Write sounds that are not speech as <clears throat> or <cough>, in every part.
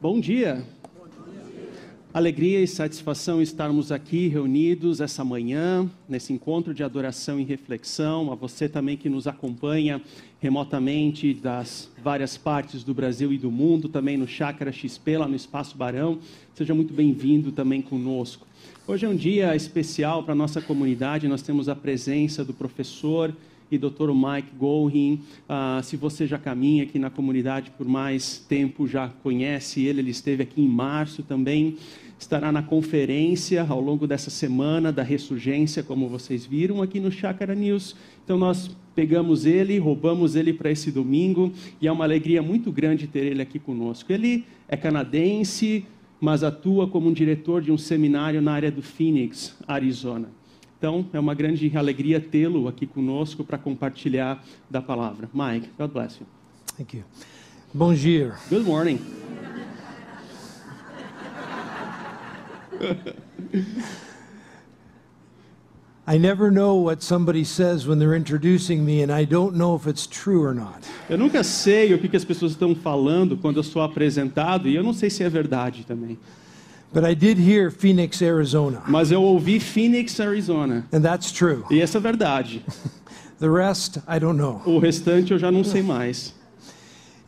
Bom dia. Alegria e satisfação estarmos aqui reunidos essa manhã, nesse encontro de adoração e reflexão. A você também que nos acompanha remotamente das várias partes do Brasil e do mundo, também no Chácara XP, lá no Espaço Barão. Seja muito bem-vindo também conosco. Hoje é um dia especial para a nossa comunidade. Nós temos a presença do professor e Dr. Mike Golding. Ah, se você já caminha aqui na comunidade por mais tempo, já conhece ele, ele esteve aqui em março também. Estará na conferência ao longo dessa semana da ressurgência, como vocês viram aqui no Chácara News. Então nós pegamos ele, roubamos ele para esse domingo e é uma alegria muito grande ter ele aqui conosco. Ele é canadense, mas atua como um diretor de um seminário na área do Phoenix, Arizona. Então, é uma grande alegria tê-lo aqui conosco para compartilhar da palavra. Mike, God bless you. Thank you. Bom dia. Good morning. I never know what somebody says when they're introducing me, and I don't know if it's true or not. Eu nunca sei o que, as pessoas estão falando quando eu sou apresentado e eu não sei se é verdade também. But I did hear Phoenix, Arizona, Mas eu ouvi Phoenix, Arizona. and that's true. E essa é verdade. <laughs> The rest, I don't know. O restante eu já não sei mais.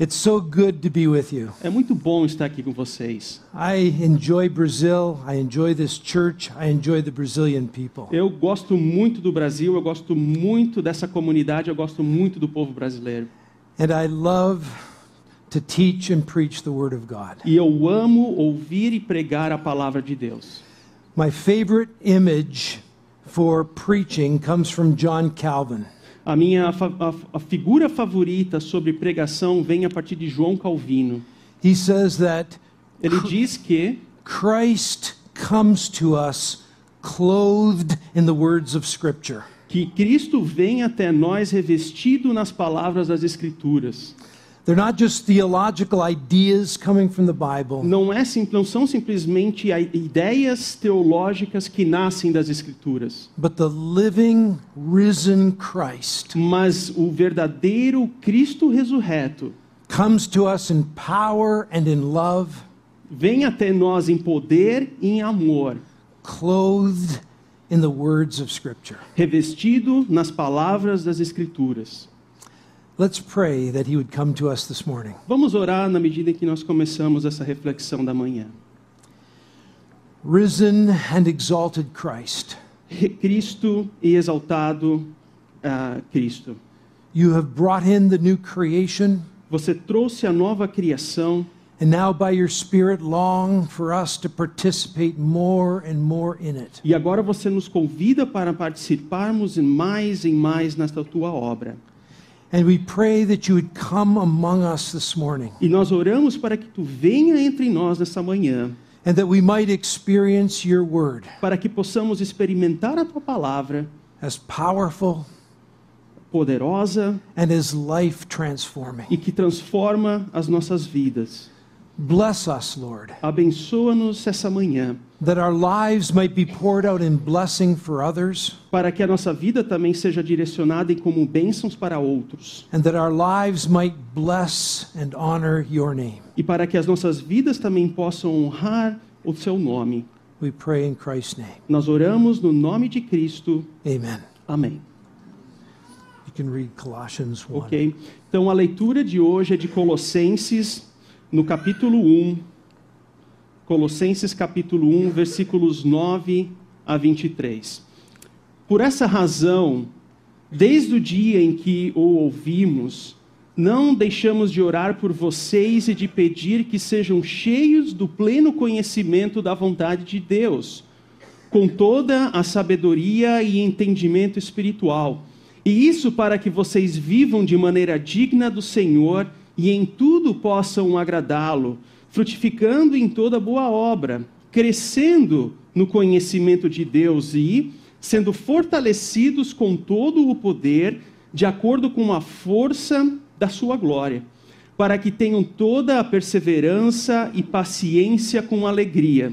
It's so good to be with you. É muito bom estar aqui com vocês. I enjoy Brazil. I enjoy this church. I enjoy the Brazilian people. Eu gosto muito do Brasil, eu gosto muito dessa comunidade, eu gosto muito do povo brasileiro. And I love to teach and preach the Word of God. E eu amo ouvir e pregar a palavra de Deus. My favorite image for preaching comes from John Calvin. A minha a, a figura favorita sobre pregação vem a partir de João Calvino. He says that Ele diz que Christ comes to us clothed in the words of Scripture. que Cristo vem até nós revestido nas palavras das Escrituras. They're not just theological ideas coming from the Bible, Não, é, não são simplesmente ideias teológicas que nascem das Escrituras, but the living, risen Christ mas o verdadeiro Cristo ressurreto comes to us in power and in love, vem até nós em poder e em amor, clothed in the words of Scripture. revestido nas palavras das Escrituras. Vamos orar na medida em que nós começamos essa reflexão da manhã. Risen and exalted Christ, Cristo e exaltado ah, Cristo. you have brought in the new creation. Você trouxe a nova criação And now, by your Spirit, long for us to participate more and more in it. e agora você nos convida para participarmos mais e mais nesta tua obra. E nós oramos para que tu venha entre nós nessa manhã, and that we might experience your word. Para que possamos experimentar a tua palavra. As powerful poderosa. and as life transforming. e que transforma as nossas vidas. Bless us, Lord, Abençoa-nos essa manhã, that our lives might be poured out in blessing for others, para que a nossa vida também seja direcionada em como bênçãos para outros. and that our lives might bless and honor your name. e para que as nossas vidas também possam honrar o seu nome. We pray in Christ's name. Nós oramos no nome de Cristo. Amen. Amém. You can read Colossians 1. Ok? Então a leitura de hoje é de Colossenses, no capítulo 1. Colossenses, capítulo 1, versículos 9 a 23. Por essa razão, desde o dia em que o ouvimos, não deixamos de orar por vocês e de pedir que sejam cheios do pleno conhecimento da vontade de Deus, com toda a sabedoria e entendimento espiritual. E isso para que vocês vivam de maneira digna do Senhor e em tudo possam agradá-lo, frutificando em toda boa obra, crescendo no conhecimento de Deus e sendo fortalecidos com todo o poder, de acordo com a força da sua glória, para que tenham toda a perseverança e paciência com alegria,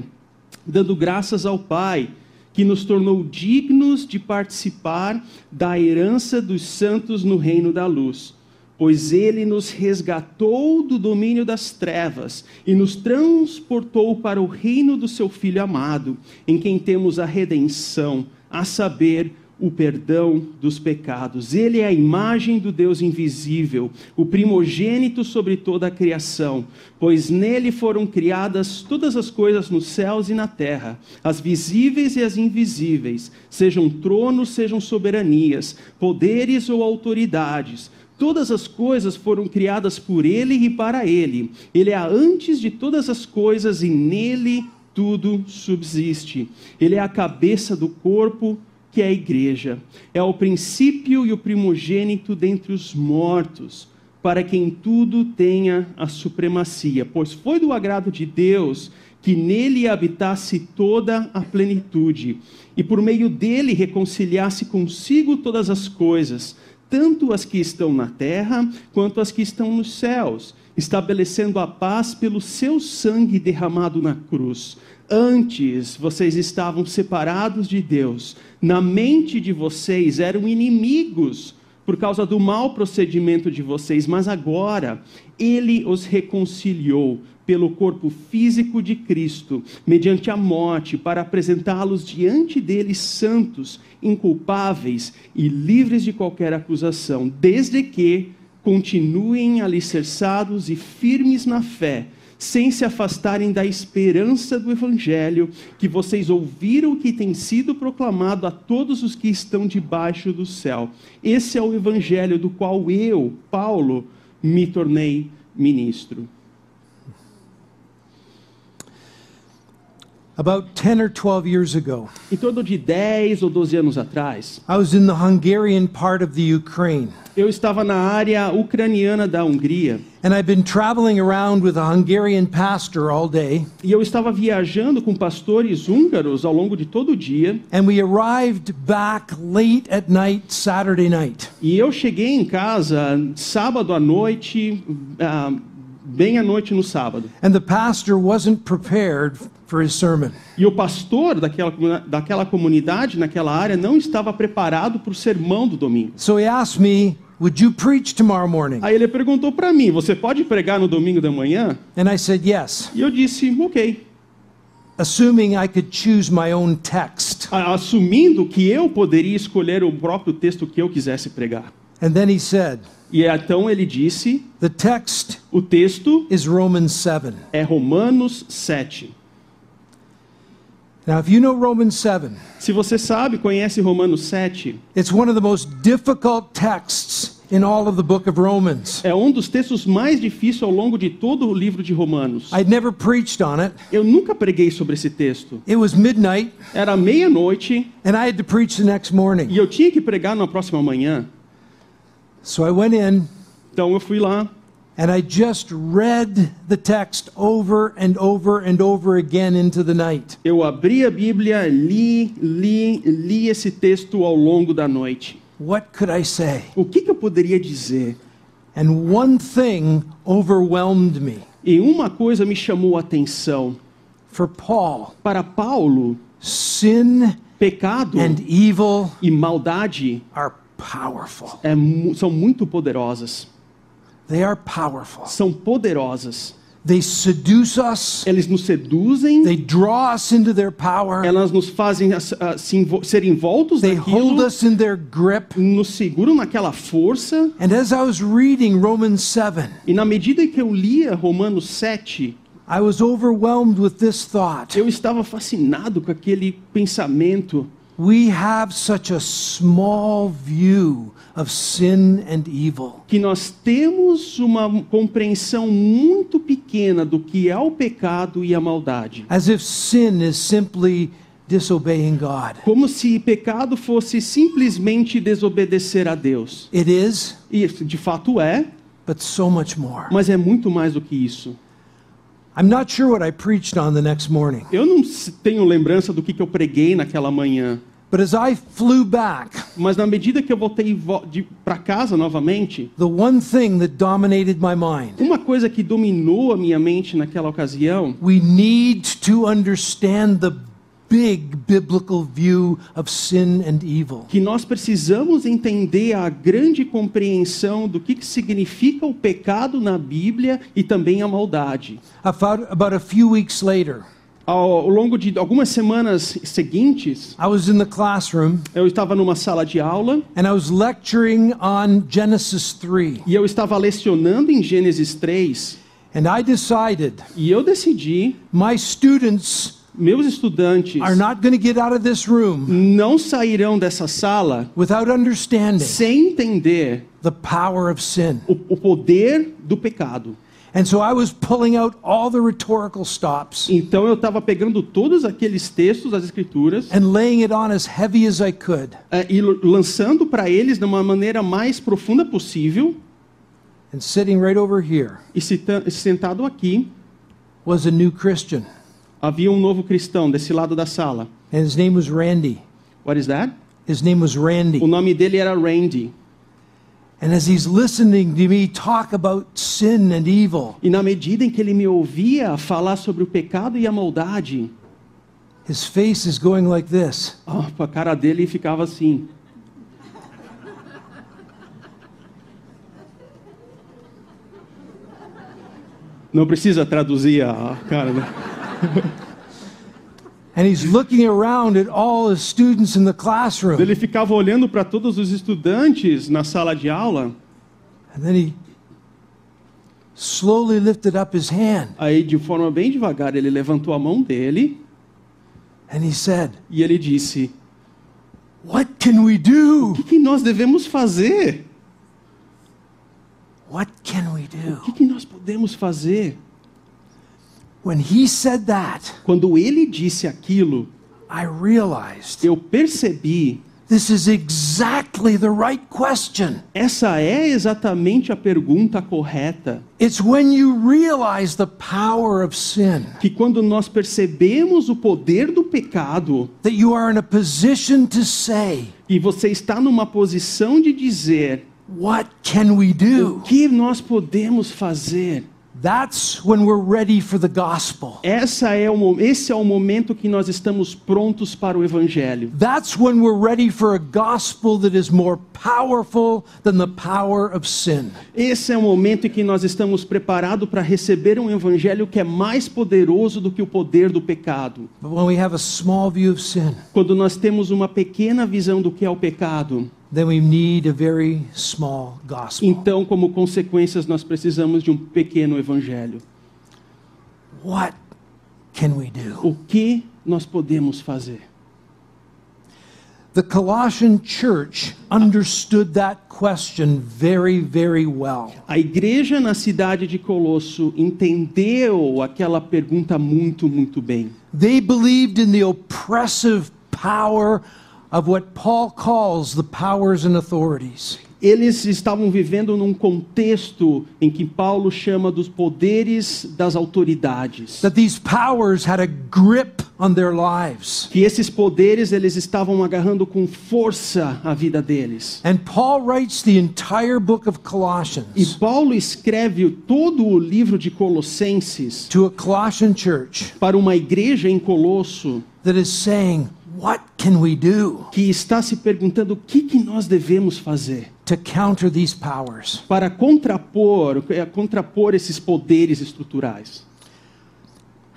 dando graças ao Pai, que nos tornou dignos de participar da herança dos santos no reino da luz. Pois ele nos resgatou do domínio das trevas e nos transportou para o reino do seu Filho amado, em quem temos a redenção, a saber, o perdão dos pecados. Ele é a imagem do Deus invisível, o primogênito sobre toda a criação, pois nele foram criadas todas as coisas nos céus e na terra, as visíveis e as invisíveis, sejam tronos, sejam soberanias, poderes ou autoridades. Todas as coisas foram criadas por Ele e para Ele. Ele é antes de todas as coisas e nele tudo subsiste. Ele é a cabeça do corpo, que é a igreja. É o princípio e o primogênito dentre os mortos, para que em tudo tenha a supremacia. Pois foi do agrado de Deus que nele habitasse toda a plenitude, e por meio dele reconciliasse consigo todas as coisas tanto as que estão na terra quanto as que estão nos céus, estabelecendo a paz pelo seu sangue derramado na cruz. Antes vocês estavam separados de Deus, na mente de vocês eram inimigos por causa do mau procedimento de vocês, mas agora ele os reconciliou pelo corpo físico de Cristo, mediante a morte, para apresentá-los diante dele santos, inculpáveis e livres de qualquer acusação, desde que continuem alicerçados e firmes na fé, sem se afastarem da esperança do Evangelho que vocês ouviram que tem sido proclamado a todos os que estão debaixo do céu. Esse é o Evangelho do qual eu, Paulo, me tornei ministro. About 10 or 12 years ago, Em torno de 10 ou 12 anos atrás, I was in the Hungarian part of the Ukraine. eu estava na área ucraniana da Hungria And I've been traveling around with a Hungarian pastor all day. e eu estava viajando com pastores húngaros ao longo de todo o dia. And we arrived back late at night, Saturday night. E eu cheguei em casa sábado à noite, ah, bem à noite no sábado. And the pastor wasn't prepared for his sermon. E o pastor daquela, daquela comunidade, naquela área, não estava preparado para o sermão do domingo. So he asked me, Would you preach tomorrow morning? Aí ele perguntou para mim: Você pode pregar no domingo da manhã? And I said, Yes, E eu disse: Ok. assuming I could choose my own text. Assumindo que eu poderia escolher o próprio texto que eu quisesse pregar. And then he said, E então ele disse: The text O texto is Romans 7. é Romanos 7. Now, if you know Romans 7, Se você sabe, conhece Romanos 7, it's one of the most difficult texts in all of the book of Romans. é um dos textos mais difíceis ao longo de todo o livro de Romanos. I'd never preached on it. Eu nunca preguei sobre esse texto. It was midnight, Era meia-noite and I had to preach the next morning. e eu tinha que pregar na próxima manhã. So I went in Então eu fui lá and I just read the text over and over and over again into the night. Eu abri a Bíblia, li, li, li esse texto ao longo da noite. What could I say? O que, que eu poderia dizer? And one thing overwhelmed me. E uma coisa me chamou a atenção. For Paul, Para Paulo, sin pecado and evil e maldade are powerful. é são muito poderosas. They are powerful. São poderosas. They seduce us, Eles nos seduzem, they draw us into their power, elas nos fazem ser envoltos they hold naquilo, us in their grip. nos seguram naquela força. And as I was reading Romans 7, E na medida que eu lia Romanos 7, I was overwhelmed with this thought. eu estava fascinado com aquele pensamento. We have such a small view of sin and evil. que nós temos uma compreensão muito pequena do que é o pecado e a maldade. As if sin is simply disobeying God. Como se pecado fosse simplesmente desobedecer a Deus. It is, E de fato é, but so much more. mas é muito mais do que isso. I'm not sure what I preached on the next morning, Eu não tenho lembrança do que, que eu preguei naquela manhã, but as I flew back, mas na medida que eu voltei para casa novamente, the one thing that dominated my mind uma coisa que dominou a minha mente naquela ocasião we need to understand the big biblical view of sin and evil. que nós precisamos entender a grande compreensão do que, que significa o pecado na Bíblia e também a maldade. About, about a few weeks later, Ao, longo de algumas semanas seguintes, I was in the classroom eu estava numa sala de aula and I was lecturing on Genesis 3. e eu estava lecionando em Gênesis 3 And I decided e eu decidi, my students meus estudantes are not going to get out of this room não sairão dessa sala without understanding sem entender the power of sin. o, o poder do pecado. And so I was pulling out all the rhetorical stops Então eu estava pegando todos aqueles textos das Escrituras and laying it on as heavy as I could. eh, e lançando para eles de uma maneira mais profunda possível And sitting right over here e sentado aqui was a new Christian. havia um novo cristão desse lado da sala. And his name was Randy. What is that? His name was O Randy. nome dele era Randy. E na medida em que ele me ouvia falar sobre o pecado e a maldade, his face is going like this. a cara dele ficava assim. Não precisa traduzir a cara. <laughs> Ele ficava olhando para todos os estudantes na sala de aula. And then he slowly lifted up his hand Aí, de forma bem devagar, ele levantou a mão dele and he said, e ele disse: What can we do? O que, que nós devemos fazer? What can we O do? que, que nós podemos fazer? When he said that, Quando ele disse aquilo, I realized eu percebi this is exactly the right question. essa é exatamente a pergunta correta. It's when you realize the power of sin Que quando nós percebemos o poder do pecado that you are in a position to say, e você está numa posição de dizer What can we o do? que nós podemos fazer, That's when we're ready for the gospel. essa é o, esse é o momento que nós estamos prontos para o evangelho. That's when we're ready for a gospel that is more powerful than the power of sin. Esse é o momento em que nós estamos preparados para receber um evangelho que é mais poderoso do que o poder do pecado. But when we have a small view of sin, Quando nós temos uma pequena visão do que é o pecado, then we need a very small gospel. então, como consequências, nós precisamos de um pequeno evangelho. What can we do? O que nós podemos fazer? The Colossian church understood that question very, very well. A igreja na cidade de Colosso entendeu aquela pergunta muito, muito bem. They believed in the oppressive power of what Paul calls the powers and authorities. Eles estavam vivendo num contexto em que Paulo chama dos poderes das autoridades. That these powers had a grip on their lives. Que esses poderes eles estavam agarrando com força a vida deles. And Paul writes the entire book of E Colossians Paulo escreve todo o livro de Colossenses to a Colossian church para uma igreja em Colosso that is saying, What can we do que está se perguntando o que, que nós devemos fazer to counter these powers? para contrapor, é, contrapor esses poderes estruturais.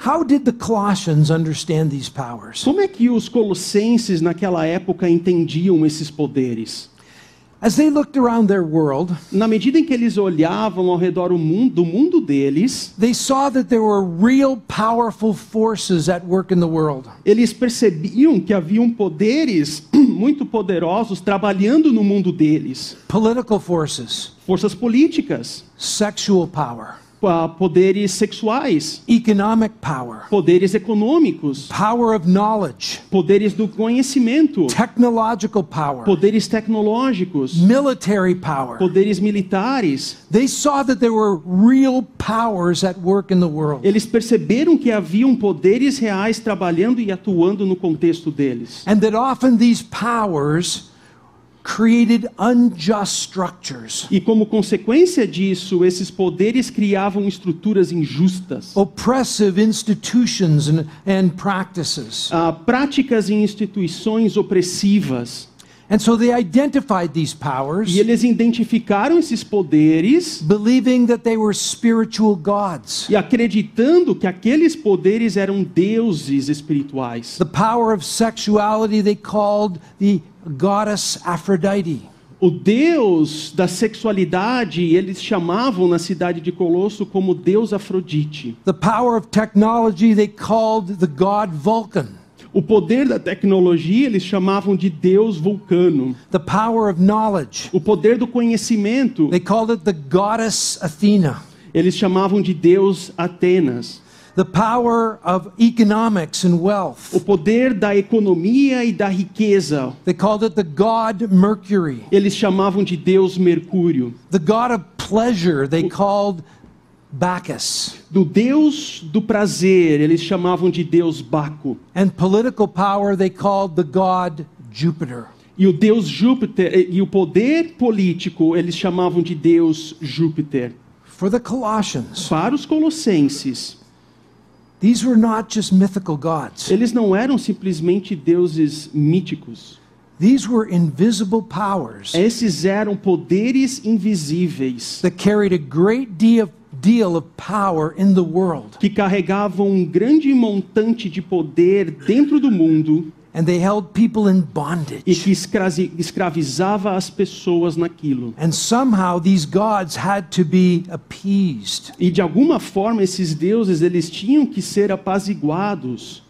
How did the Colossians understand these powers? Como é que os colossenses naquela época entendiam esses poderes? World, Na medida em que eles olhavam ao redor do mundo, do mundo deles, they saw that there were real powerful forces at work in the world. eles percebiam que haviam poderes <clears throat> muito poderosos trabalhando no mundo deles. Political forces, Forças políticas, sexual power, poderes sexuais, economic power, poderes econômicos, power of knowledge, poderes do conhecimento, technological power, poderes tecnológicos, military power. poderes militares. They saw that there were real powers at work in the world. Eles perceberam que haviam poderes reais trabalhando e atuando no contexto deles. And that often these powers created unjust structures, E como consequência disso, esses poderes criavam estruturas injustas, oppressive institutions and, and practices. ah, práticas e instituições opressivas. And so they identified these powers, E eles identificaram esses poderes believing that they were spiritual gods. e acreditando que aqueles poderes eram deuses espirituais. The power of sexuality they called the goddess Aphrodite. O deus da sexualidade, eles chamavam na cidade de Colosso como deus Afrodite. The power of technology they called the god Vulcan. O poder da tecnologia, eles chamavam de deus Vulcano. The power of knowledge O poder do conhecimento, they called it the goddess Athena. eles chamavam de deus Atenas. The power of economics and O wealth poder da economia e da riqueza, they called it the god Mercury. eles chamavam de deus Mercúrio. The god of pleasure they called Bacchus. Do deus do prazer, eles chamavam de deus Baco. And political power they called the god Jupiter. E o deus Júpiter e o poder político, eles chamavam de deus Júpiter. For the Colossians, Para os colossenses, these were not just mythical gods. eles não eram simplesmente deuses míticos. These were invisible powers Esses eram poderes invisíveis that carried a great deal deal of power in the world, que carregavam um grande montante de poder dentro do mundo and they held people in e bondage. que escrazi- escravizava as pessoas naquilo. And somehow these gods had to be appeased. E de alguma forma esses deuses eles tinham que ser apaziguados.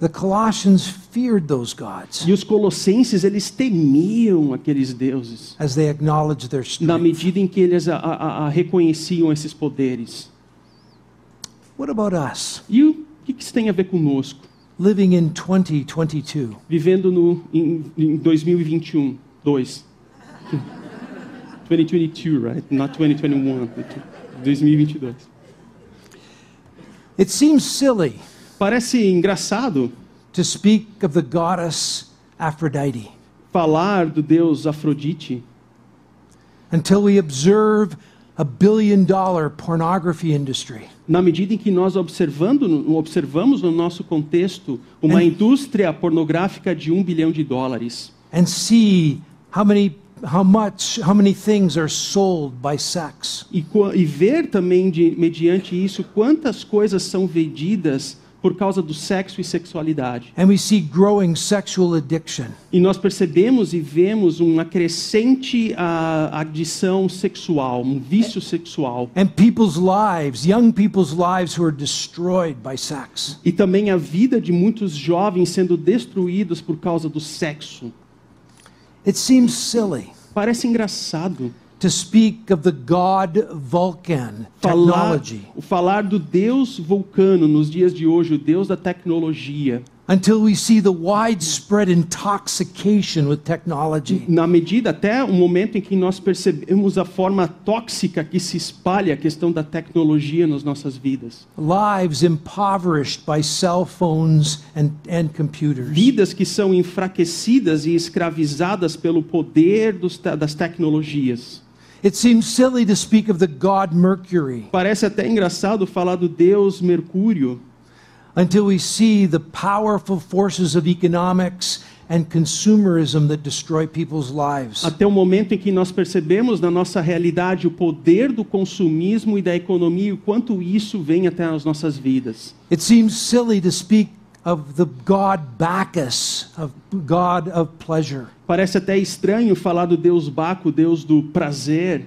The Colossians feared those gods E os colossenses eles temiam aqueles deuses as they acknowledged their na strength. medida em que eles a- a- a reconheciam esses poderes. What about us, E o que que isso tem a ver conosco? Living in 2022? Vivendo no, em, em 2021, um, <laughs> 2. 2022, right? Not 2021. 2022. It seems silly Parece engraçado to speak of the goddess Aphrodite falar do deus Afrodite until we observe a billion dollar pornography industry. na medida em que nós observando, observamos no nosso contexto uma É. indústria pornográfica de um bilhão de dólares and see how many how much how many things are sold by sex e, e ver também de, mediante isso quantas coisas são vendidas por causa do sexo e sexualidade. and we see growing sexual addiction E nós percebemos e vemos uma crescente ah, adição sexual, um vício sexual. and people's lives young people's lives who are destroyed by sex E também a vida de muitos jovens sendo destruídos por causa do sexo. it seems silly Parece engraçado to speak of the god vulcan falar, technology falar do Deus vulcano nos dias de hoje, o Deus da tecnologia. until we see the widespread intoxication with technology Na medida até o momento em que nós percebemos a forma tóxica que se espalha a questão da tecnologia nas nossas vidas. lives impoverished by cell phones and, and computers Vidas que são enfraquecidas e escravizadas pelo poder dos das tecnologias. It seems silly to speak of the god Mercury Parece até engraçado falar do Deus Mercúrio, until we see the powerful forces of economics and consumerism that destroy people's lives. até o momento em que nós percebemos na nossa realidade o poder do consumismo e da economia e o quanto isso vem até as nossas vidas. It seems silly to speak of the god Bacchus, of god of pleasure, Parece até estranho falar do Deus Baco, Deus do prazer,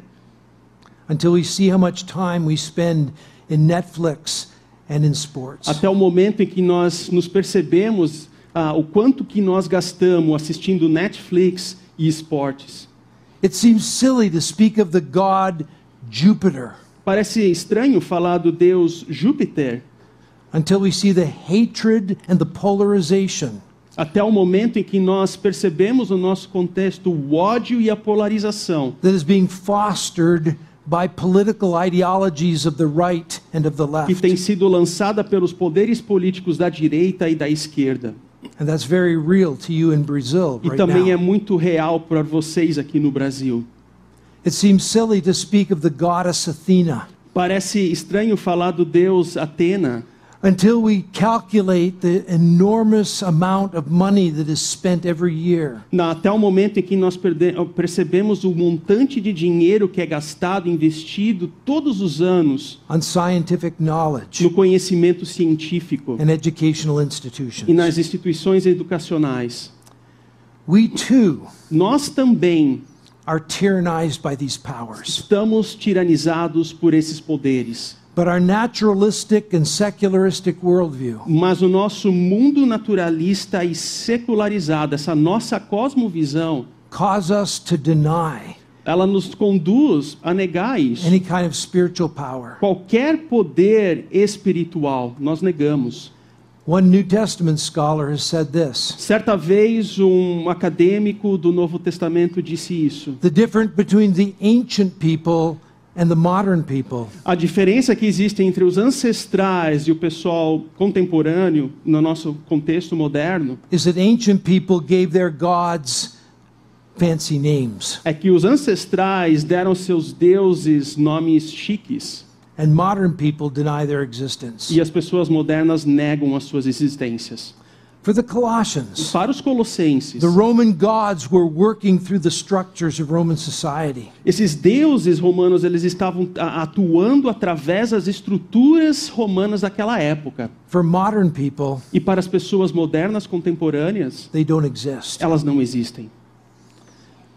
until we see how much time we spend in Netflix and in sports. até o momento em que nós nos percebemos ah, o quanto que nós gastamos assistindo Netflix e esportes. It seems silly to speak of the god Jupiter Parece estranho falar do Deus Júpiter, until we see the hatred and the polarization até o momento em que nós percebemos no nosso contexto o ódio e a polarização that is being fostered by political ideologies of the right and of the que left. tem sido lançada pelos poderes políticos da direita e da esquerda. And that's very real to you in Brazil E right também é now. muito real para vocês aqui no Brasil. It seems silly to speak of the goddess Athena Parece estranho falar do deus Atena until we calculate the enormous amount of money that is spent every year na- até o momento em que nós percebemos o montante de dinheiro que é gastado, investido todos os anos on scientific knowledge no conhecimento científico and educational e institutions. nas instituições educacionais. We too Nós também are tyrannized by these powers. estamos tiranizados por esses poderes. But our naturalistic and secularistic worldview Mas o nosso mundo naturalista e secularizado, essa nossa cosmovisão, cause us to deny ela nos conduz a negar isso. any kind of spiritual power. Qualquer poder espiritual, nós negamos. One New Testament scholar has said this Certa vez, um acadêmico do Novo Testamento disse isso. The difference between the ancient people and the modern people A diferença que existe entre os ancestrais e o pessoal contemporâneo, no nosso contexto moderno, is that ancient people gave their gods fancy names, é que os ancestrais deram seus deuses nomes chiques and modern people deny their existence. e as pessoas modernas negam as suas existências. For the Colossians, Para os colossenses, the Roman gods were working through the structures of Roman society. esses deuses romanos eles estavam atuando através das estruturas romanas daquela época. For modern people, E para as pessoas modernas contemporâneas, they don't exist. elas não existem.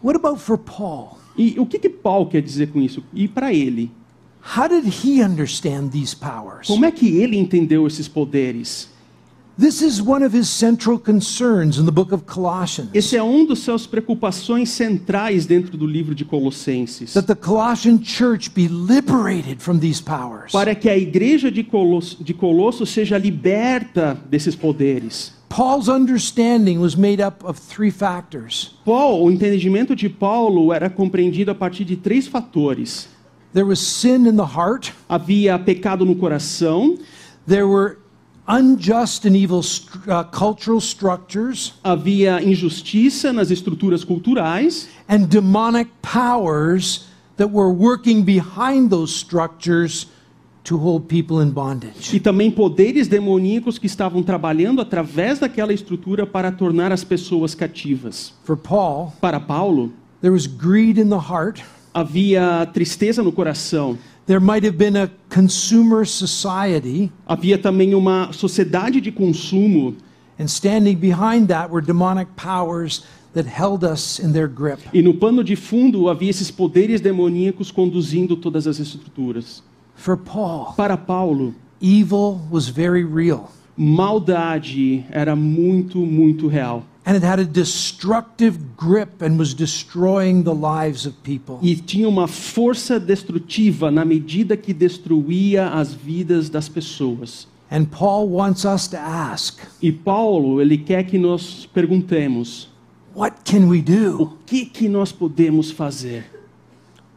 What about for Paul? E o que que Paulo quer dizer com isso? E para ele, How did he understand these powers? como é que ele entendeu esses poderes? Esse é um dos seus preocupações centrais dentro do livro de Colossenses. that the Colossian church be liberated from these powers. Para que a igreja de Colosso, de Colosso seja liberta desses poderes. Paul's understanding was made up of three factors. Paulo, o entendimento de Paulo era compreendido a partir de três fatores. There was sin in the heart, Havia pecado no coração, there were unjust and evil stru- uh, cultural structures, havia injustiça nas estruturas culturais and demonic powers that were working behind those structures to hold people in bondage. e também poderes demoníacos que estavam trabalhando através daquela estrutura para tornar as pessoas cativas. For Paul, Para Paulo, there was greed in the heart. havia tristeza no coração, There might have been a consumer society, havia também uma sociedade de consumo and standing behind that were demonic powers that held us in their grip. e no pano de fundo havia esses poderes demoníacos conduzindo todas as estruturas. For Paul, Para Paulo, evil was very real, maldade era muito, muito real. And it had a destructive grip and was destroying the lives of people. E tinha uma força destrutiva na medida que destruía as vidas das pessoas. And Paul wants us to ask, E Paulo, ele quer que nós perguntemos: what can we o do? que que nós podemos fazer?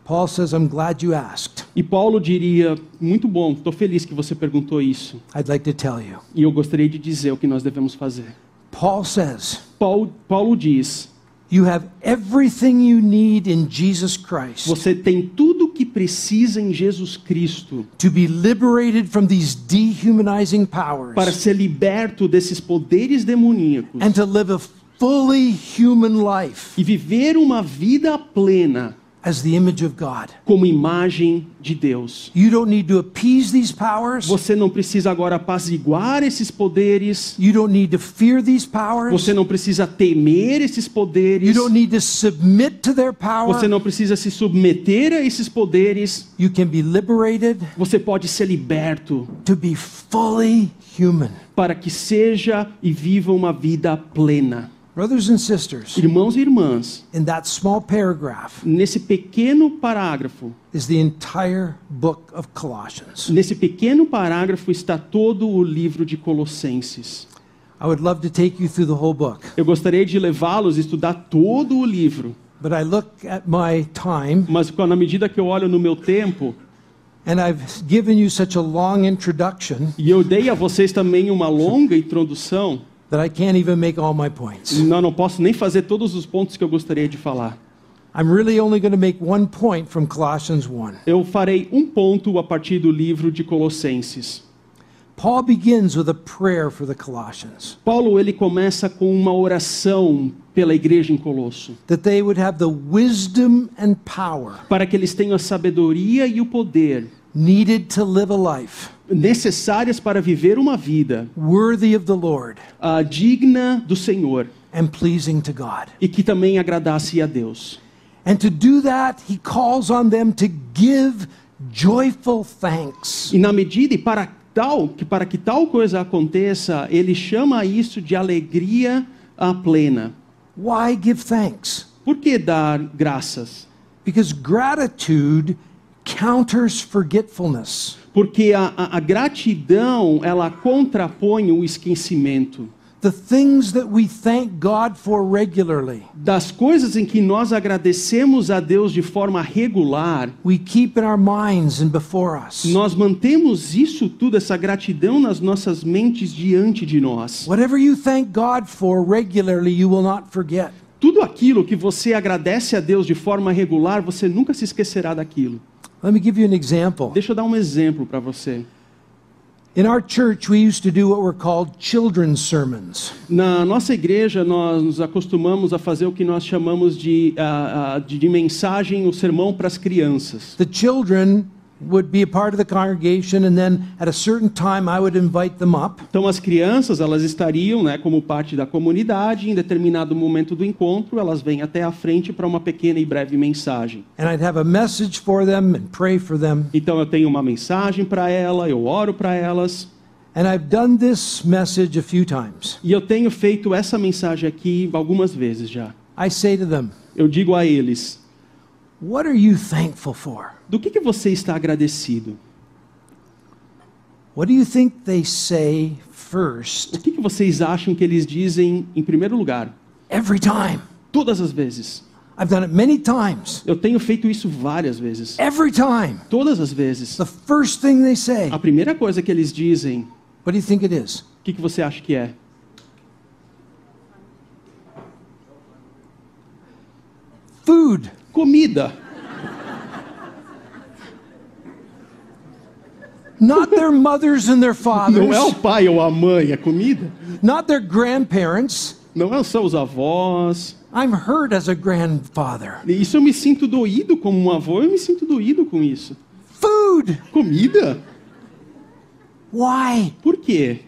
Paul says, I'm glad you asked. E Paulo diria: muito bom, estou feliz que você perguntou isso. I'd like to tell you. E eu gostaria de dizer o que nós devemos fazer. Paul says, Paulo, Paulo diz: You have everything you need in Jesus Christ você tem tudo o que precisa em Jesus Cristo to be liberated from these dehumanizing powers para ser liberto desses poderes demoníacos and to live a fully human life. e viver uma vida plena as the image of God. como imagem de Deus. You don't need to appease these powers. Você não precisa agora apaziguar esses poderes. You don't need to fear these powers. Você não precisa temer esses You poderes. don't need to submit to their power. Você não precisa se submeter a esses poderes. You can be liberated Você pode ser liberto to be fully human. para que seja e viva uma vida plena. Brothers and sisters, Irmãos e irmãs, in that small paragraph nesse pequeno parágrafo, is the entire book of Colossians. nesse pequeno parágrafo está todo o livro de Colossenses. I would love to take you through the whole book, Eu gostaria de levá-los a estudar todo o livro, but I look at my time mas na medida que eu olho no meu tempo, and I've given you such a long introduction e eu dei a vocês também uma longa introdução, that I can't even make all my points. Não, não posso nem fazer todos os pontos que eu gostaria de falar. I'm really only going to make one point from Colossians 1. Eu farei um ponto a partir do livro de Colossenses. Paul begins with a prayer for the Colossians Paulo ele começa com uma oração pela igreja em Colosso, that they would have the wisdom and power para que eles tenham a sabedoria e o poder needed to live a life necessárias para viver uma vida worthy of the Lord ah, digna do Senhor and pleasing to God. e que também agradasse a Deus. And to do that, he calls on them to give joyful thanks. E na medida e para tal que para que tal coisa aconteça, ele chama isso de alegria ah, plena. Why give thanks? Por que dar graças? Because gratitude counters forgetfulness. Porque a, a, a gratidão ela contrapõe o esquecimento. The things that we thank God for regularly, Das coisas em que nós agradecemos a Deus de forma regular, we keep in our minds and before us. nós mantemos isso tudo, essa gratidão nas nossas mentes diante de nós. Whatever you thank God for regularly, you will not forget. Tudo aquilo que você agradece a Deus de forma regular, você nunca se esquecerá daquilo. Let me give you an example. Deixa eu dar um exemplo para você. In our church, we used to do what were called children's sermons. Na nossa igreja, nós nos acostumamos a fazer o que nós chamamos de, ah, ah, de, de mensagem, o sermão para as crianças. The children would be a part of the congregation, and then at a certain time, I would invite them up. Então, as crianças, elas estariam né, como parte da comunidade, em determinado momento do encontro, elas vêm até a frente para uma pequena e breve mensagem. And I'd have a message for them and pray for them. Então, eu tenho uma mensagem para ela, eu oro para elas, And I've done this message a few times. e eu tenho feito essa mensagem aqui algumas vezes já. I say to them, Eu digo a eles: What are you thankful for? Do que, que você está agradecido? What do you think they say O first que, que vocês acham que eles dizem em primeiro lugar? every time? Todas as vezes. I've done it many times. Eu tenho feito isso várias vezes. Every time. Todas as vezes. The first thing they say, A primeira coisa que eles dizem, what do you think it is? o que, que você acha que é? Food. Comida. Not their mothers and their Não é o fathers, pai ou a mãe, é comida. not their grandparents. Não são os avós. I'm hurt as a grandfather. Isso eu me sinto doído como um avô, eu me sinto doído com isso. Food. Comida? Why? Por quê?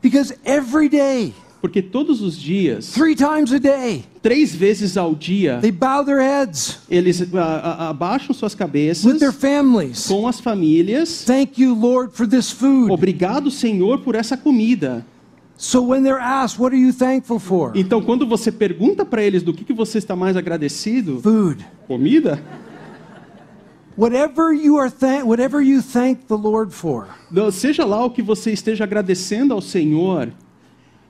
Because every day, Porque todos os dias, three times a day, três vezes ao dia, they bow their heads eles a- a- abaixam suas with cabeças their families. com as famílias. Thank you, Lord, for this food. Obrigado, Senhor, por essa comida. So when they're asked, what are you thankful for? Então, quando você pergunta para eles do que, que você está mais agradecido, Food. comida, Whatever you are thank whatever you thank the Lord for, seja lá o que você esteja agradecendo ao Senhor,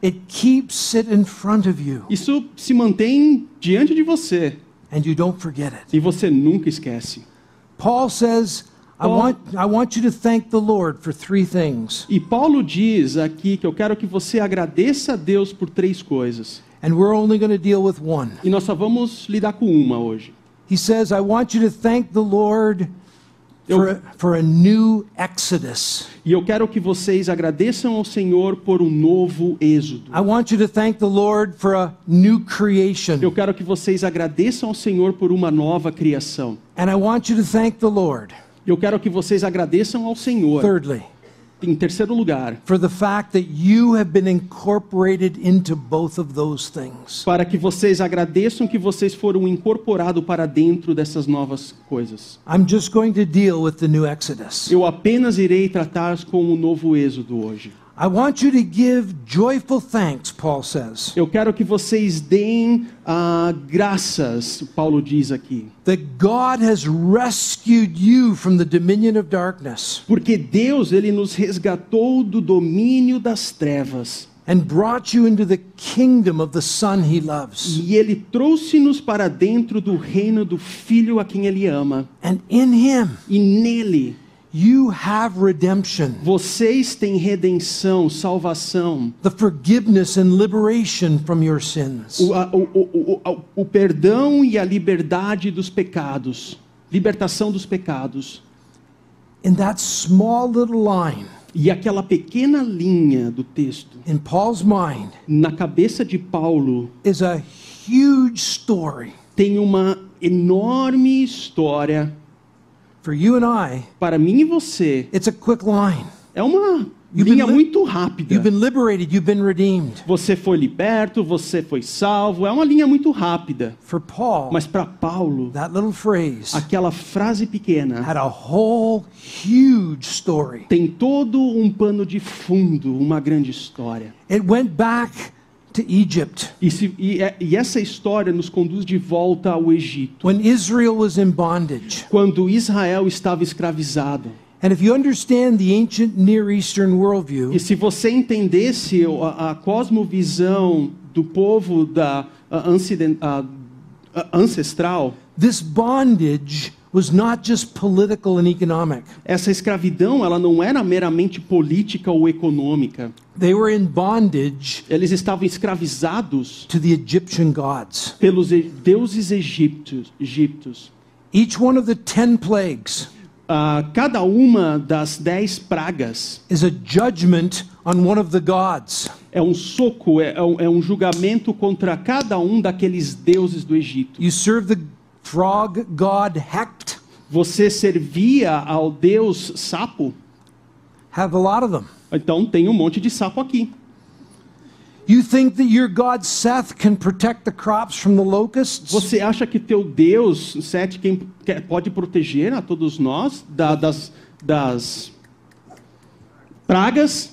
it keeps it in front of you isso se mantém diante de você and you don't forget it. e você nunca esquece. Paul says, I want I want you to thank the Lord for three things. E Paulo diz aqui que eu quero que você agradeça a Deus por três coisas. And we're only going to deal with one. E nós só vamos lidar com uma hoje. He says, I want you to thank the Lord Eu- for a, for a new exodus. E eu quero que vocês agradeçam ao Senhor por um novo êxodo. I want you to thank the Lord for a new creation. Eu quero que vocês agradeçam ao Senhor por uma nova criação. And I want you to thank the Lord, Eu quero que vocês agradeçam ao Senhor, thirdly, em terceiro lugar, for the fact that you have been incorporated into both of those things. para que vocês agradeçam que vocês foram incorporados para dentro dessas novas coisas. I'm just going to deal with the new exodus. Eu apenas irei tratar com o novo êxodo hoje. I want you to give joyful thanks, Paul says, Eu quero que vocês deem ah, graças, Paulo diz aqui, that God has rescued you from the dominion of darkness porque Deus ele nos resgatou do domínio das trevas and brought you into the kingdom of the Son he loves. e ele trouxe-nos para dentro do reino do Filho a quem ele ama. And in him, E nele You have redemption, Vocês têm redenção, salvação, the forgiveness and liberation from your sins. o, a- o, o, o, o perdão e a liberdade dos pecados, libertação dos pecados. In that small little line E aquela pequena linha do texto, in Paul's mind na cabeça de Paulo, is a huge story tem uma enorme história for you and I. para mim e você. It's a quick line. É uma You've linha muito rápida. You've been liberated, you've been redeemed. Você foi liberto, você foi salvo. É uma linha muito rápida. For Paul, Mas para Paulo, that little phrase aquela frase pequena had a whole huge story. tem todo um pano de fundo, uma grande história. It went back to Egypt E, se- e é- e essa história nos conduz de volta ao Egito, when Israel was in bondage. quando Israel estava escravizado. And if you understand the ancient Near Eastern worldview, E se você entendesse a, a cosmovisão do povo da a, anciden- a- ancestral, this bondage was not just political and economic. essa escravidão ela não era meramente política ou econômica. They were in bondage Eles estavam escravizados to the Egyptian gods. pelos deuses egípcios. egípcios. Each one of the ten plagues Ah, cada uma das dez pragas is a judgment on one of the gods. é um soco, é, é um, é um julgamento contra cada um daqueles deuses do Egito. You serve the frog god Hecht, Você servia ao deus sapo? have a lot of them. Então tem um monte de sapo aqui. You think that your god Seth can protect the crops from the locusts? Você acha que teu Deus, Sete, quem pode proteger a todos nós da- das, das pragas?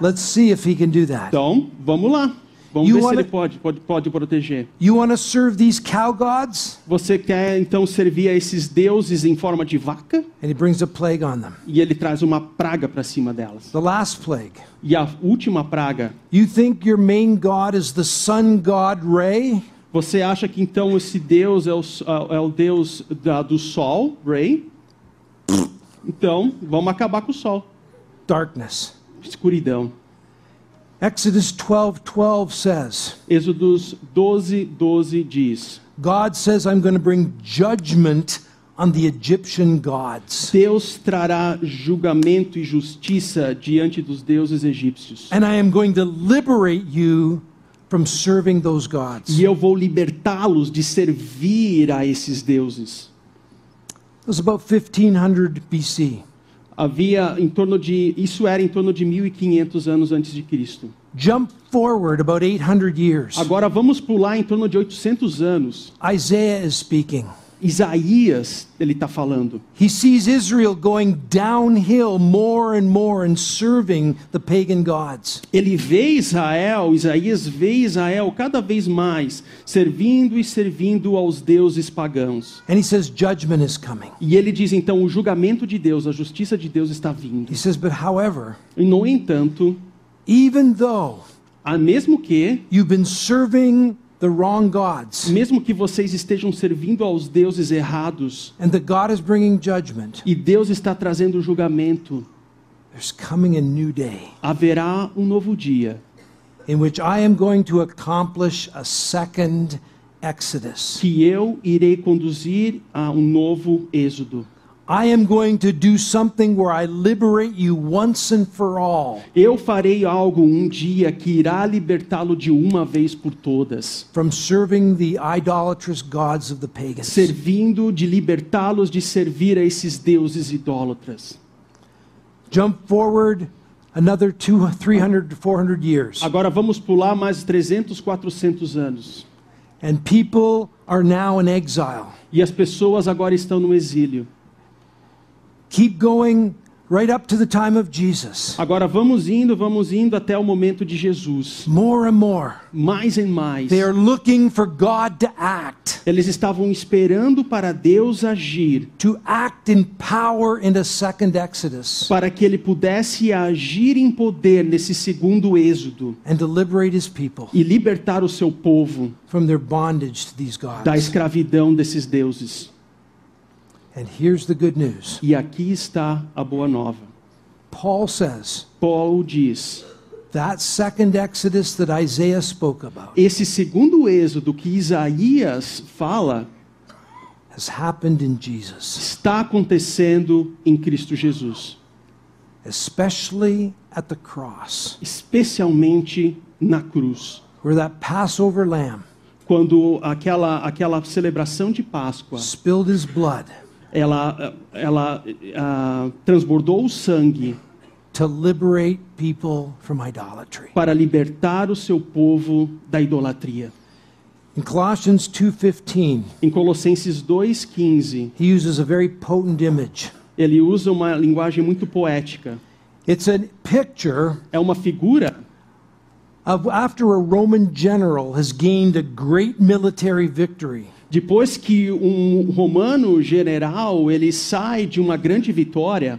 Let's see if he can do that. Então, vamos lá. Vamos You ver se wanna- ele pode, pode, pode proteger. You serve these cow gods? Você quer então servir a esses deuses em forma de vaca? And he brings a plague on them. E ele traz uma praga para cima delas. The last plague. E a última praga, You think your main god is the sun god Ray? você acha que então esse deus é o, é o deus da- do sol, Ray? Então, vamos acabar com o sol. Darkness. Escuridão. Exodus 12:12 says, Êxodos 12, 12 diz: God says I'm going to bring judgment on the Egyptian gods. Deus trará julgamento e justiça diante dos deuses egípcios. And I am going to liberate you from serving those gods. E eu vou libertá-los de servir a esses deuses. It was about 1500 BC. Havia em torno de isso era em torno de 1500 anos antes de Cristo. Jump forward about 800 years. Agora vamos pular em torno de 800 anos. Isaiah is speaking. Isaías, ele está falando. He sees Israel going downhill more and more and serving the pagan gods. Ele vê Israel, Isaías vê Israel cada vez mais servindo e servindo aos deuses pagãos. And he says judgment is coming. E ele diz então: o julgamento de Deus, a justiça de Deus está vindo. He says, but however, E no entanto, even though ah, mesmo que, you've been serving the wrong gods mesmo que vocês estejam servindo aos deuses errados and that God is bringing judgment, e Deus está trazendo julgamento, there's coming a new day haverá um novo dia in which I am going to accomplish a second Exodus. que eu irei conduzir a um novo êxodo. I am going to do something where I liberate you once and for all Eu farei algo um dia que irá libertá-lo de uma vez por todas, from serving the idolatrous gods of the pagans. servindo de libertá-los de servir a esses deuses idólatras. Jump forward another two, 300 to 400 years. Agora vamos pular mais 300, 400 anos. And people are now in exile. E as pessoas agora estão no exílio. Keep going right up to the time of Jesus. Agora vamos indo, vamos indo até o momento de Jesus. More and more. Mais e mais. They are looking for God to act, Eles estavam esperando para Deus agir, to act in power in a second Exodus, para que ele pudesse agir em poder nesse segundo êxodo and to liberate his people e libertar o seu povo from their bondage to these da gods. escravidão desses deuses. And here's the good news E aqui está a boa nova. Paul says, Paulo diz: that second Exodus that Isaiah spoke about esse segundo êxodo que Isaías fala has happened in Jesus, está acontecendo em Cristo Jesus, especially at the cross, especialmente na cruz. where that Passover lamb Quando aquela, aquela celebração de Páscoa spilled his blood ela, ela ah, transbordou o sangue to liberate people from idolatry. para libertar o seu povo da idolatria. In Colossians 2:15, Em Colossenses 2,15, he uses a very potent image. ele usa uma linguagem muito poética. It's a picture É uma figura of after a Roman general has gained a great military victory. Depois que um romano general ele sai de uma grande vitória,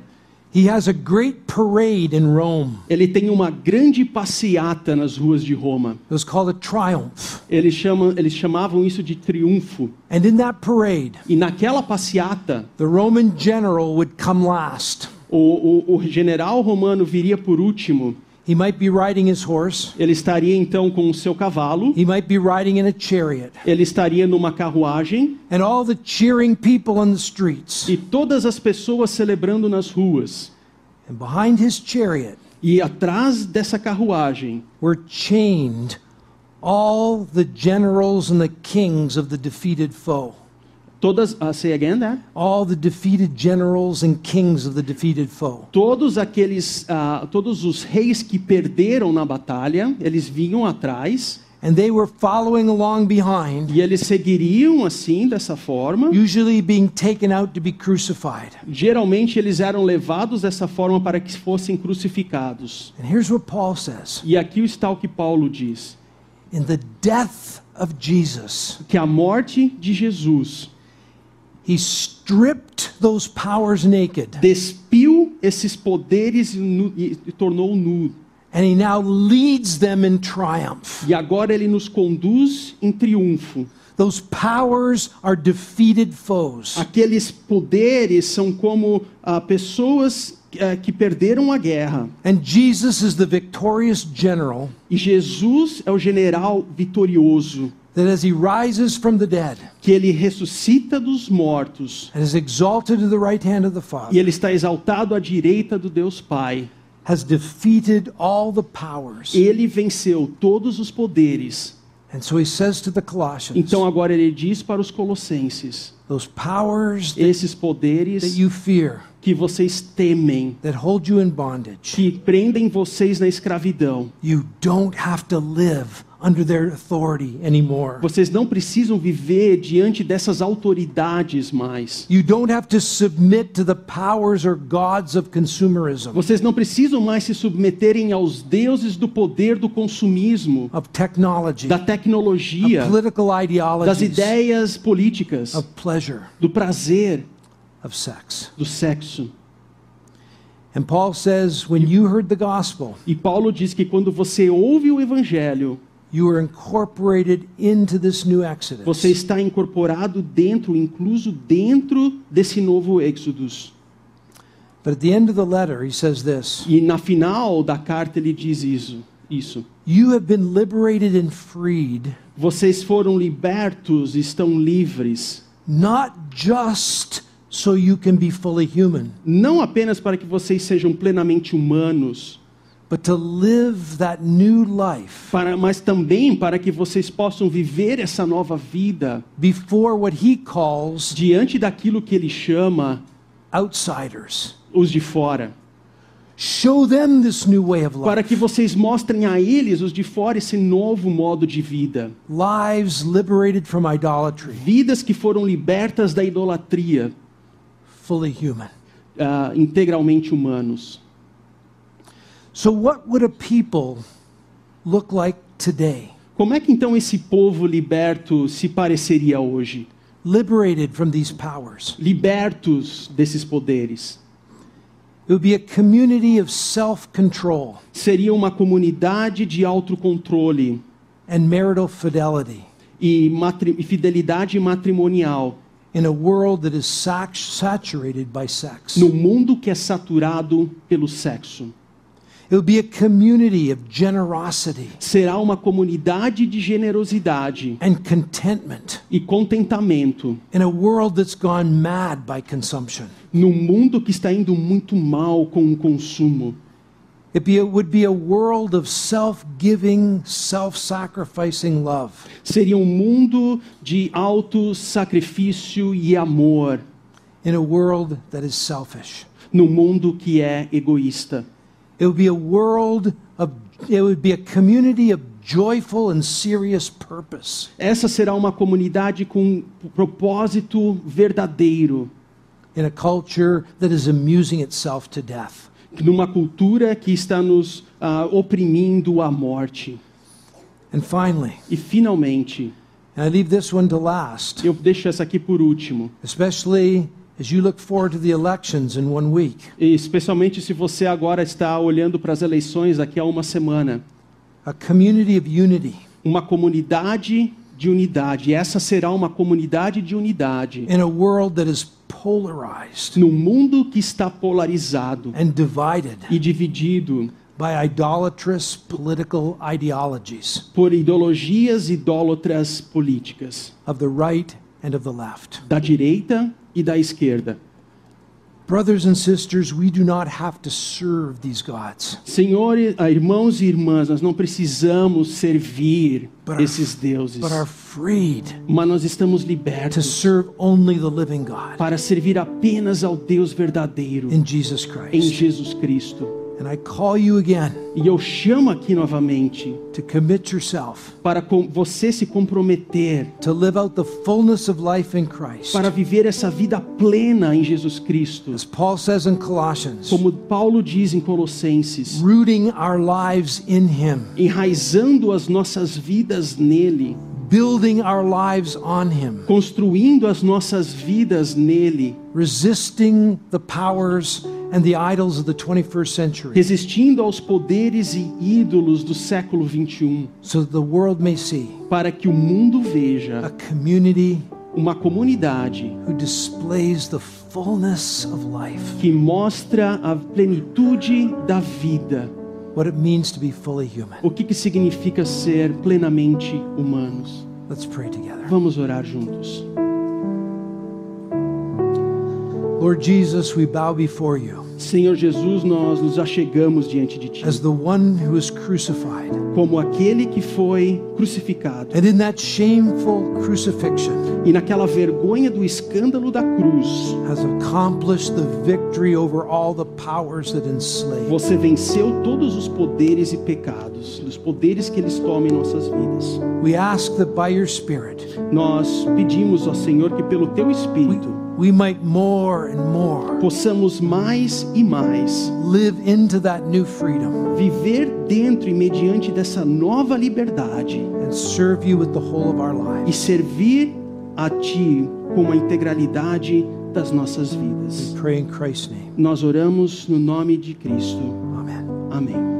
He has a great parade in Rome. ele tem uma grande passeata nas ruas de Roma. It was called a triumph. Eles, chamam, eles chamavam isso de triunfo. And in that parade, E naquela passeata, the Roman general would come last. o, o, o general romano viria por último. He might be riding his horse, Ele estaria então com o seu cavalo, he might be riding in a chariot, ele estaria numa carruagem and all the cheering people on the streets. e todas as pessoas celebrando nas ruas. And behind his chariot E atrás dessa carruagem were chained all the generals and the kings of the defeated foe. Todas, uh, say again that? All the defeated generals and kings of the defeated foe. Todos aqueles, ah, todos os reis que perderam na batalha, eles vinham atrás And they were following along behind, e eles seguiriam assim dessa forma. usually being taken out to be crucified. Geralmente eles eram levados dessa forma para que fossem crucificados. And here's what Paul says E aqui está o que Paulo diz: In the death of Jesus, que a morte de Jesus he stripped those powers naked, despiu esses poderes e, e e tornou nu. and he now leads them in triumph. E agora ele nos conduz em triunfo. Those powers are defeated foes. Aqueles poderes são como ah, pessoas ah, que perderam a guerra. And Jesus is the victorious general E Jesus é o general vitorioso, that as he rises from the dead que ele ressuscita dos mortos. and is exalted to the right hand of the E Father, ele está exaltado à direita do Deus Pai. has defeated all the powers. Ele venceu todos os poderes. And so he says to the Colossians, Então agora ele diz para os colossenses: those powers that, esses that poderes you fear, que vocês temem, that hold you in bondage, que prendem vocês na escravidão, you don't have to live under their authority anymore. vocês não precisam viver diante dessas autoridades mais. You don't have to submit to the powers or gods of consumerism, Vocês não precisam mais se submeterem aos deuses do poder do consumismo, of technology, da of tecnologia, political das ideologies, ideias políticas, of pleasure, do prazer, of sex. do sexo. And Paul says, when you heard the gospel, E Paulo diz que quando você ouve o evangelho, you were incorporated into this new Exodus. você está incorporado dentro, incluso dentro desse novo Êxodos. But at the end of the letter, he says this E na final da carta ele diz isso. Isso. You have been liberated and freed, Vocês foram libertos, estão livres, not just so you can be fully human, não apenas para que vocês sejam plenamente humanos, para, mas também para que vocês possam viver essa nova vida before what he calls diante daquilo que ele chama outsiders. os de fora. Show them this new way of Para life. que vocês mostrem a eles, os de fora, esse novo modo de vida. Lives liberated from idolatry, Vidas que foram libertas da idolatria, fully human. ah, integralmente humanos. So, what would a people look like today? Como é que então esse povo liberto se pareceria hoje? Liberated from these powers. Libertos desses poderes. It would be a community of self control Seria uma comunidade de autocontrole and marital fidelity. e, fidelidade matrimonial. in a world that is saturated by sex. no mundo que é saturado pelo sexo. Será uma comunidade de generosidade and contentment e contentamento in a world that's gone mad by consumption. no mundo que está indo muito mal com o consumo. It, be, it would be a world of self giving, self sacrificing love. Seria um mundo de alto sacrifício e amor, in a world that is selfish. no mundo que é egoísta. It would be a world of, it would be a community of joyful and serious purpose. Essa será uma comunidade com propósito verdadeiro, In a culture that is amusing itself to death. numa cultura que está nos ah, oprimindo à morte. And finally, E finalmente, and I leave this one to last, eu deixo essa aqui por último, especially as you look forward to the elections in one week. e especialmente se você agora está olhando para as eleições daqui a uma semana. A community of unity Uma comunidade de unidade. Essa será uma comunidade de unidade in a world that is polarized no mundo que está polarizado and divided e dividido by idolatrous political ideologies por ideologias idólatras políticas of the right and of the left. da direita e da esquerda. Brothers and sisters, we do not have to serve these gods. Senhor, ah, irmãos e irmãs, nós não precisamos servir But esses deuses, but are freed mas nós estamos to libertos serve only the living God para servir apenas ao Deus verdadeiro in Jesus em Christ. Jesus Cristo. And I call you again E eu chamo aqui novamente to commit yourself para você se comprometer to live out the fullness of life in Christ. para viver essa vida plena em Jesus Cristo. As Paul says in Colossians, Como Paulo diz em Colossenses, rooting our lives in Him, enraizando as nossas vidas nele, building our lives on Him, construindo as nossas vidas nele, resisting the powers and the idols of the 21st century, resistindo aos poderes e ídolos do século 21, so that the world may see para que o mundo a veja community uma comunidade who displays the fullness of life, que mostra a plenitude da vida, what it means to be fully human. o que, que significa ser plenamente humanos. Let's pray together. Vamos orar juntos. Lord Jesus, we bow before you Senhor Jesus, nós nos achegamos diante de Ti, as the one who is crucified. como aquele que foi crucificado. And in that shameful crucifixion, E naquela vergonha do escândalo da cruz, has accomplished the victory over all the powers that enslave. você venceu todos os poderes e pecados, os poderes que eles tomam em nossas vidas. We ask that by your Spirit, Nós pedimos ao Senhor que pelo Teu Espírito we might more and more possamos mais e mais live into that new freedom viver dentro e mediante dessa nova liberdade and serve you with the whole of our e lives. servir a Ti com a integralidade das nossas We vidas. pray in Christ's name. Nós oramos no nome de Cristo. Amen. Amém.